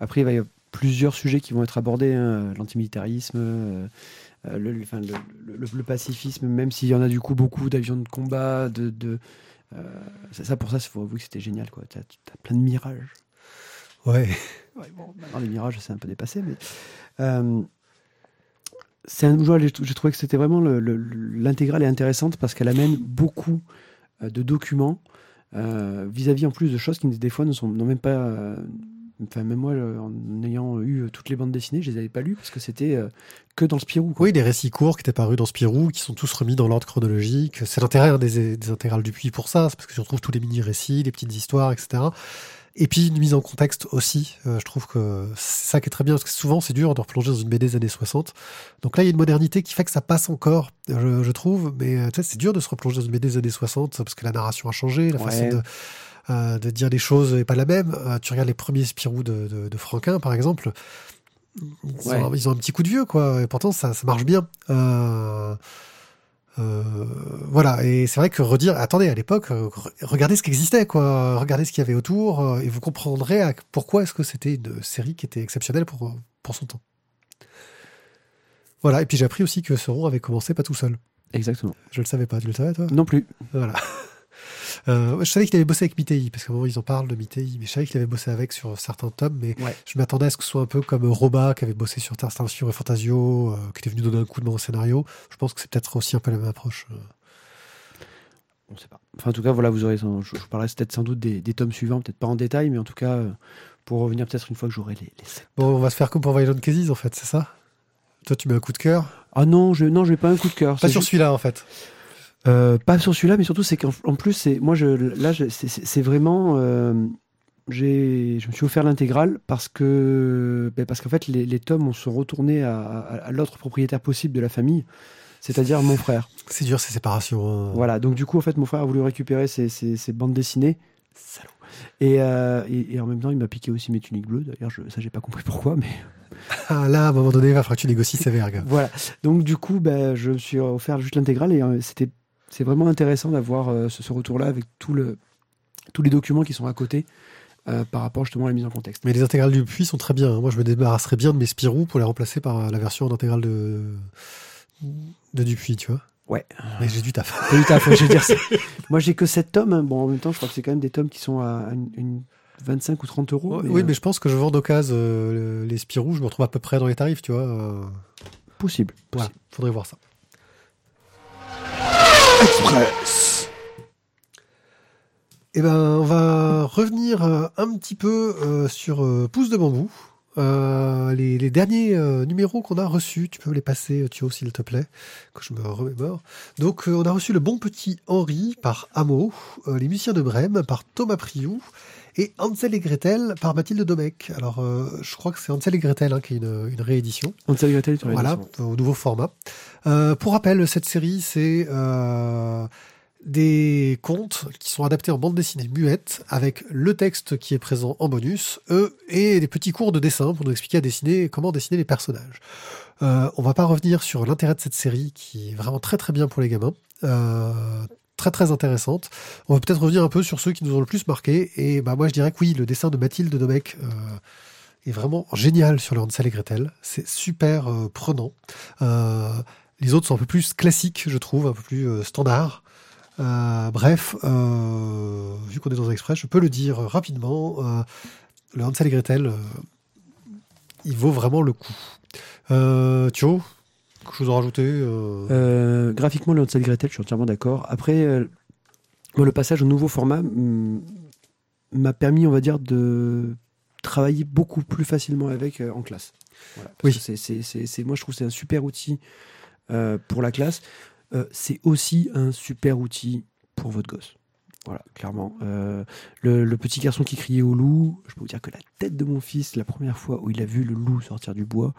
Après, il va y plusieurs sujets qui vont être abordés hein. l'antimilitarisme, euh, euh, le, le- enfin, le, le- le pacifisme, même s'il y en a du coup beaucoup d'avions de combat, de. de euh, ça, ça, pour ça, il faut avouer que c'était génial. quoi. T'as as plein de mirages. Ouais. Ouais, bon, maintenant, les mirages, c'est un peu dépassé, mais. euh, c'est un joueur, j'ai j'ai trouvé que c'était vraiment le- le- l'intégrale est intéressante parce qu'elle amène beaucoup de documents euh, vis-à-vis en plus de choses qui des fois ne sont n'ont même pas. Euh, Enfin, même moi, euh, en ayant eu toutes les bandes dessinées, je les avais pas lues parce que c'était euh, que dans le Spirou. quoi. Oui, des récits courts qui étaient parus dans Spirou, qui sont tous remis dans l'ordre chronologique. C'est l'intérêt des, des intégrales du Puy pour ça, c'est parce que tu retrouves tous les mini-récits, les petites histoires, etc. Et puis une mise en contexte aussi. Euh, je trouve que c'est ça qui est très bien, parce que souvent c'est dur de replonger dans une BD des années 60. Donc là, il y a une modernité qui fait que ça passe encore, je, je trouve. Mais euh, tu sais, c'est dur de se replonger dans une BD des années 60, parce que la narration a changé, la Ouais. façon de, euh, de dire les choses n'est pas la même. Euh, tu regardes les premiers Spirou de, de, de Franquin, par exemple. Ils, Ouais. ont, ils ont un petit coup de vieux, quoi. Et pourtant, ça, ça marche bien. Euh, voilà. Et c'est vrai que redire, attendez, à l'époque, re- regardez ce qui existait, quoi. Regardez ce qu'il y avait autour, et vous comprendrez à- pourquoi est-ce que c'était une série qui était exceptionnelle pour, pour son temps. Voilà. Et puis j'ai appris aussi que Sauron avait commencé pas tout seul. Exactement. Je le savais pas. Tu le savais, toi? Non plus. Voilà. Euh, je savais qu'il avait bossé avec Mitei, parce qu'à un moment ils en parlent de Mitei, mais je savais qu'il avait bossé avec sur certains tomes, mais Ouais. je m'attendais à ce que ce soit un peu comme Roba qui avait bossé sur Terstation et Fantasio, euh, qui était venu donner un coup de main au scénario. Je pense que c'est peut-être aussi un peu la même approche. euh. On sait pas. Enfin, en tout cas, voilà, vous aurez. sans- Je, je parlerai peut-être sans doute des, des tomes suivants, peut-être pas en détail, mais en tout cas, pour revenir peut-être une fois que j'aurai les, les sept. Bon, on va se faire comme pour Violent Cases en fait, c'est ça? Toi tu mets un coup de cœur? Ah non, je non, j'ai pas un coup de cœur. Pas sur juste- celui-là en fait. Euh, pas sur celui-là, mais surtout c'est qu'en en plus c'est moi je là c'est- vraiment euh, j'ai je me suis offert l'intégrale parce que ben, parce qu'en fait les, les tomes on se retournés à, à- à l'autre propriétaire possible de la famille, c'est-à-dire mon frère. C'est dur ces séparations. hein. Voilà, donc du coup en fait mon frère a voulu récupérer ses, ses- ses bandes dessinées. Salaud. Et, euh, et, et en même temps, il m'a piqué aussi mes tuniques bleues. D'ailleurs, je, ça, j'ai pas compris pourquoi, mais Ah, là, à un moment donné, il va falloir que tu négocies sévère, gars. Voilà. Donc du coup, ben, je me suis offert juste l'intégrale et euh, c'était c'est vraiment intéressant d'avoir euh, ce, ce retour-là avec tout le tous les documents qui sont à côté euh, par rapport justement à la mise en contexte. Mais les intégrales du puits sont très bien. hein. Moi, je me débarrasserais bien de mes Spirou pour les remplacer par la version en intégrale de, de Dupuis, tu vois. Ouais. Mais j'ai du taf. Pas du taf, ouais, je veux dire. Moi, j'ai que 7 tomes. hein. Bon, en même temps, je crois que c'est quand même des tomes qui sont à une, une 25 ou 30 euros. oui, euh, mais je pense que je vends d'occasion euh, les Spirou, je me retrouve à peu près dans les tarifs, tu vois. euh, possible. voilà, possible. faudrait voir ça. Express. Eh ben, on va revenir euh, un petit peu euh, sur euh, Pouce de bambou. les, derniers numéros qu'on a reçus. Tu peux les passer, Thio, s'il te plaît, que je me remémore. Donc, on a reçu Le Bon Petit Henri par euh, Les Musiciens de Brême par Thomas Priou, et Hansel et Gretel par Mathilde Domecq. Alors, euh, je crois que c'est Hansel et Gretel hein, qui est une, une réédition. Hansel et Gretel, tu Voilà, au nouveau format. Euh, pour rappel, cette série, c'est euh, des contes qui sont adaptés en bande dessinée muette avec le texte qui est présent en bonus eux, et des petits cours de dessin pour nous expliquer à dessiner comment dessiner les personnages. Euh, on va pas revenir sur l'intérêt de cette série qui est vraiment très très bien pour les gamins. Euh, très très intéressante. On va peut-être revenir un peu sur ceux qui nous ont le plus marqué. Et bah moi je dirais que oui, le dessin de Mathilde Domecq euh, est vraiment génial sur le Hansel et Gretel. C'est super euh, prenant. Euh, les autres sont un peu plus classiques, je trouve, un peu plus euh, standards. Euh, bref, vu qu'on est dans un express, je peux le dire rapidement. le Hansel et Gretel, il vaut vraiment le coup. Euh, quelque chose à rajouter euh, Euh, graphiquement, le Hansel et Gretel, je suis entièrement d'accord. Après, euh, moi, le passage au nouveau format m'a permis, on va dire, de travailler beaucoup plus facilement avec en classe. Voilà, Oui. c'est- moi, je trouve que c'est un super outil euh, pour la classe. Euh, c'est aussi un super outil pour votre gosse. Voilà, clairement. Euh, le, le petit garçon qui criait au loup, je peux vous dire que la tête de mon fils, la première fois où il a vu le loup sortir du bois,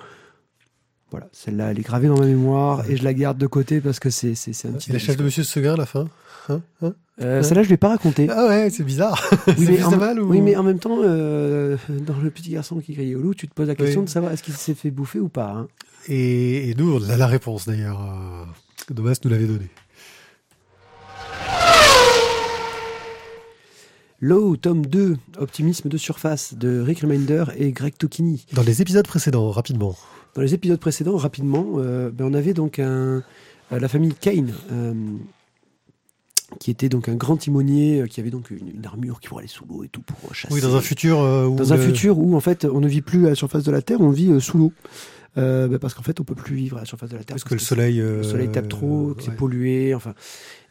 voilà, celle-là, elle est gravée dans ma mémoire et je la garde de côté parce que c'est un petit. Et la chef de Monsieur Seguin à la fin Hein Hein Euh, Celle-là, je ne l'ai pas racontée. Ah ouais, c'est bizarre. oui, c'est mais en, mal ou... oui, mais en même temps, euh, dans le petit garçon qui criait au loup, tu te poses la question Oui. de savoir est-ce qu'il s'est fait bouffer ou pas. hein. Et, et nous, on a la réponse d'ailleurs. Euh, Domas nous l'avait donné. Low, tome 2, Optimisme de surface, de Rick Remender et Greg Tocchini. Dans les épisodes précédents, rapidement. Dans les épisodes précédents, rapidement, euh, ben, on avait donc un, euh, la famille Kane, euh, qui était donc un grand timonier, qui avait donc une, une armure qui pourrait aller sous l'eau et tout pour chasser. Oui, dans un futur où Dans un futur où en fait on ne vit plus à la surface de la Terre, on vit sous l'eau. Euh, ben, parce qu'en fait on peut plus vivre à la surface de la Terre. parce que le soleil, le soleil tape trop, que c'est ouais. pollué, enfin.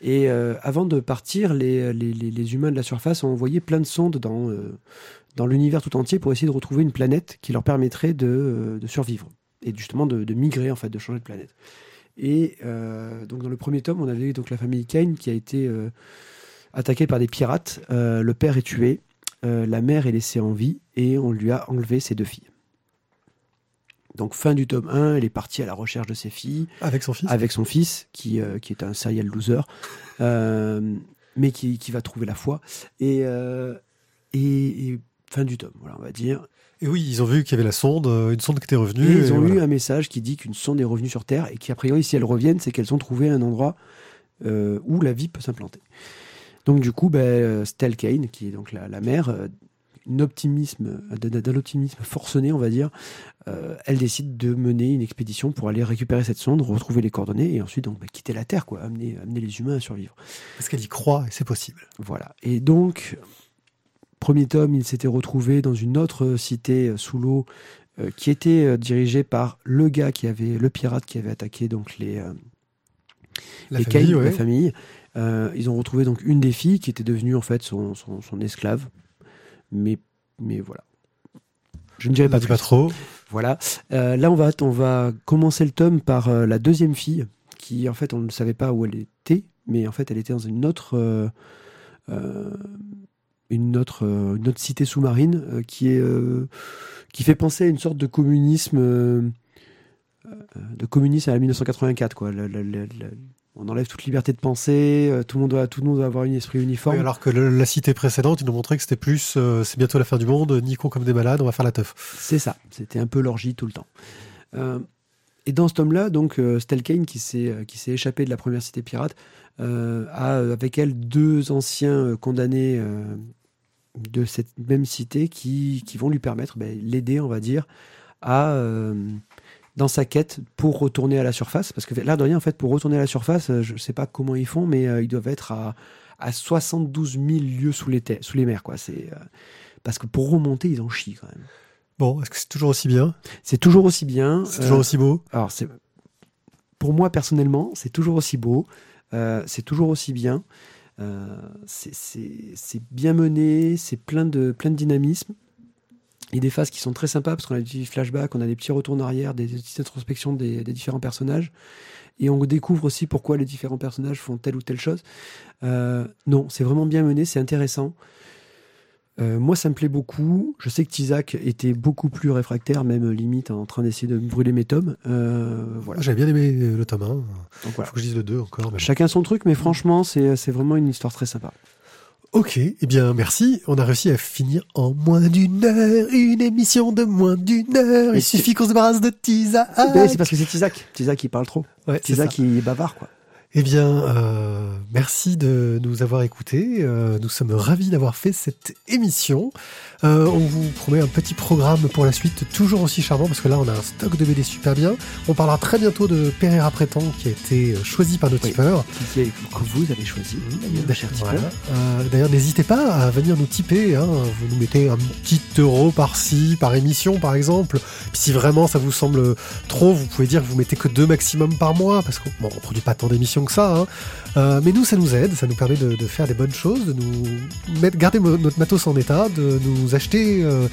Et avant de partir, les, les, les- les humains de la surface ont envoyé plein de sondes dans, dans l'univers tout entier pour essayer de retrouver une planète qui leur permettrait de, de survivre et justement de, de migrer en fait, de changer de planète. Et euh, donc dans le premier tome, on avait donc la famille Kane qui a été euh, attaquée par des pirates. Euh, le père est tué, la mère est laissée en vie et on lui a enlevé ses deux filles. Donc fin du tome 1, elle est partie à la recherche de ses filles avec son fils. avec son fils, qui, euh, qui est un serial loser, euh, mais qui, qui va trouver la foi. Et, euh, et, et fin du tome, voilà, on va dire. Et oui, ils ont vu qu'il y avait la sonde, euh, une sonde qui était revenue. Et ils ont voilà. eu un message qui dit qu'une sonde est revenue sur Terre et qu'a priori, si elles reviennent, c'est qu'elles ont trouvé un endroit euh, où la vie peut s'implanter. Donc du coup, ben, euh, Stell Kane, qui est donc la, la mère, euh, optimisme, d'un optimisme forcené, on va dire, euh, elle décide de mener une expédition pour aller récupérer cette sonde, retrouver les coordonnées et ensuite donc bah, quitter la Terre, quoi, amener, amener les humains à survivre. Parce qu'elle y croit et c'est possible. Voilà. Et donc, premier tome, il s'était retrouvé dans une autre cité euh, sous l'eau euh, qui était euh, dirigée par le gars qui avait, le pirate qui avait attaqué donc les, euh, La les famille, ouais. la famille. Euh, ils ont retrouvé donc une des filles qui était devenue en fait son, son, son esclave. Mais, mais voilà. Je ne dirai pas plus. pas trop. Voilà. Euh, là, on va, on va commencer le tome par euh, la deuxième fille, qui en fait, on ne savait pas où elle était, mais en fait, elle était dans une autre, euh, euh, une autre, euh, une autre cité sous-marine euh, qui est, euh, qui fait penser à une sorte de communisme, de communisme à la 1984, quoi. Le- le- le- on enlève toute liberté de penser, euh, tout le monde doit, tout le monde doit avoir un esprit uniforme. Oui, alors que le- la cité précédente, ils nous montraient que c'était plus euh, c'est bientôt la fin du monde, niquons comme des malades, on va faire la teuf. C'est ça, c'était un peu l'orgie tout le temps. Euh, et dans ce tome-là, donc, euh, Stell Kane, qui s'est qui s'est échappé de la première cité pirate, a avec elle deux anciens condamnés de cette même cité qui, qui vont lui permettre, ben, l'aider, on va dire, à euh, dans sa quête pour retourner à la surface. Parce que là, de rien, en fait, pour retourner à la surface, euh, je ne sais pas comment ils font, mais euh, ils doivent être à, à 72 000 lieues sous les, sous les mers. Quoi. C'est, euh, parce que pour remonter, ils en chient quand même. Bon, est-ce que c'est toujours aussi bien? C'est toujours aussi bien. C'est toujours aussi beau? alors, c'est pour moi personnellement, c'est toujours aussi beau, c'est toujours aussi bien. Euh, c'est- bien mené, c'est plein de, plein de dynamisme. et des phases qui sont très sympas parce qu'on a des flashbacks, on a des petits retours en arrière, des petites introspections des, des différents personnages. Et on découvre aussi pourquoi les différents personnages font telle ou telle chose. Euh, non, c'est vraiment bien mené, c'est intéressant. Euh, moi, ça me plaît beaucoup. Je sais que Tizak était beaucoup plus réfractaire, même limite en train d'essayer de brûler mes tomes. Euh, voilà. J'avais bien aimé le tome 1. Donc voilà. Faut que je dise le 2 encore. mais- Chacun son truc, mais franchement, c'est c'est vraiment une histoire très sympa. Ok, eh bien merci. On a réussi à finir en moins d'une heure. Une émission de moins d'une heure. Il suffit qu'on se débarrasse de Tisa. Ben, c'est parce que c'est Tizak. Tizak, il parle trop. Ouais, Tizak, il est bavard, quoi. Eh bien, euh, merci de nous avoir écoutés. Euh, nous sommes ravis d'avoir fait cette émission. Euh, on vous promet un petit programme pour la suite, toujours aussi charmant, parce que là, on a un stock de BD super bien. On parlera très bientôt de Pereira Prétend, qui a été euh, choisi par nos Oui. tipeurs. Qui est- que vous avez choisi, d'ailleurs. Voilà. Euh, D'ailleurs, n'hésitez pas à venir nous tiper. Hein. Vous nous mettez un petit euro par-ci, par émission, par exemple. Puis si vraiment ça vous semble trop, vous pouvez dire que vous mettez que deux maximum par mois, parce qu'on bon, on produit pas tant d'émissions que ça. hein. Euh, mais nous, ça nous aide, ça nous permet de, de faire des bonnes choses, de nous mettre, garder notre matos en état, de nous acheter euh,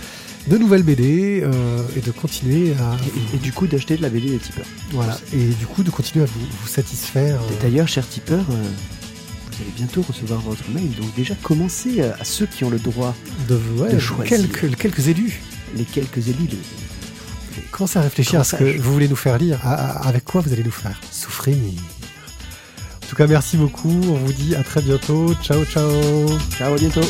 de nouvelles BD euh, et de continuer à Et, et du coup, d'acheter de la BD des tipeurs. voilà et du coup de continuer à vous, vous satisfaire. D'ailleurs, cher tipeur, euh, vous allez bientôt recevoir votre mail. Donc déjà, commencez à ceux qui ont le droit, de, ouais, de choisir. quelques, quelques élus. les quelques élus. les- Commencez à réfléchir à ce que vous voulez nous faire lire, à- à- avec quoi vous allez nous faire souffrir. En tout cas, merci beaucoup. On vous dit à très bientôt. Ciao, ciao. Ciao, bientôt.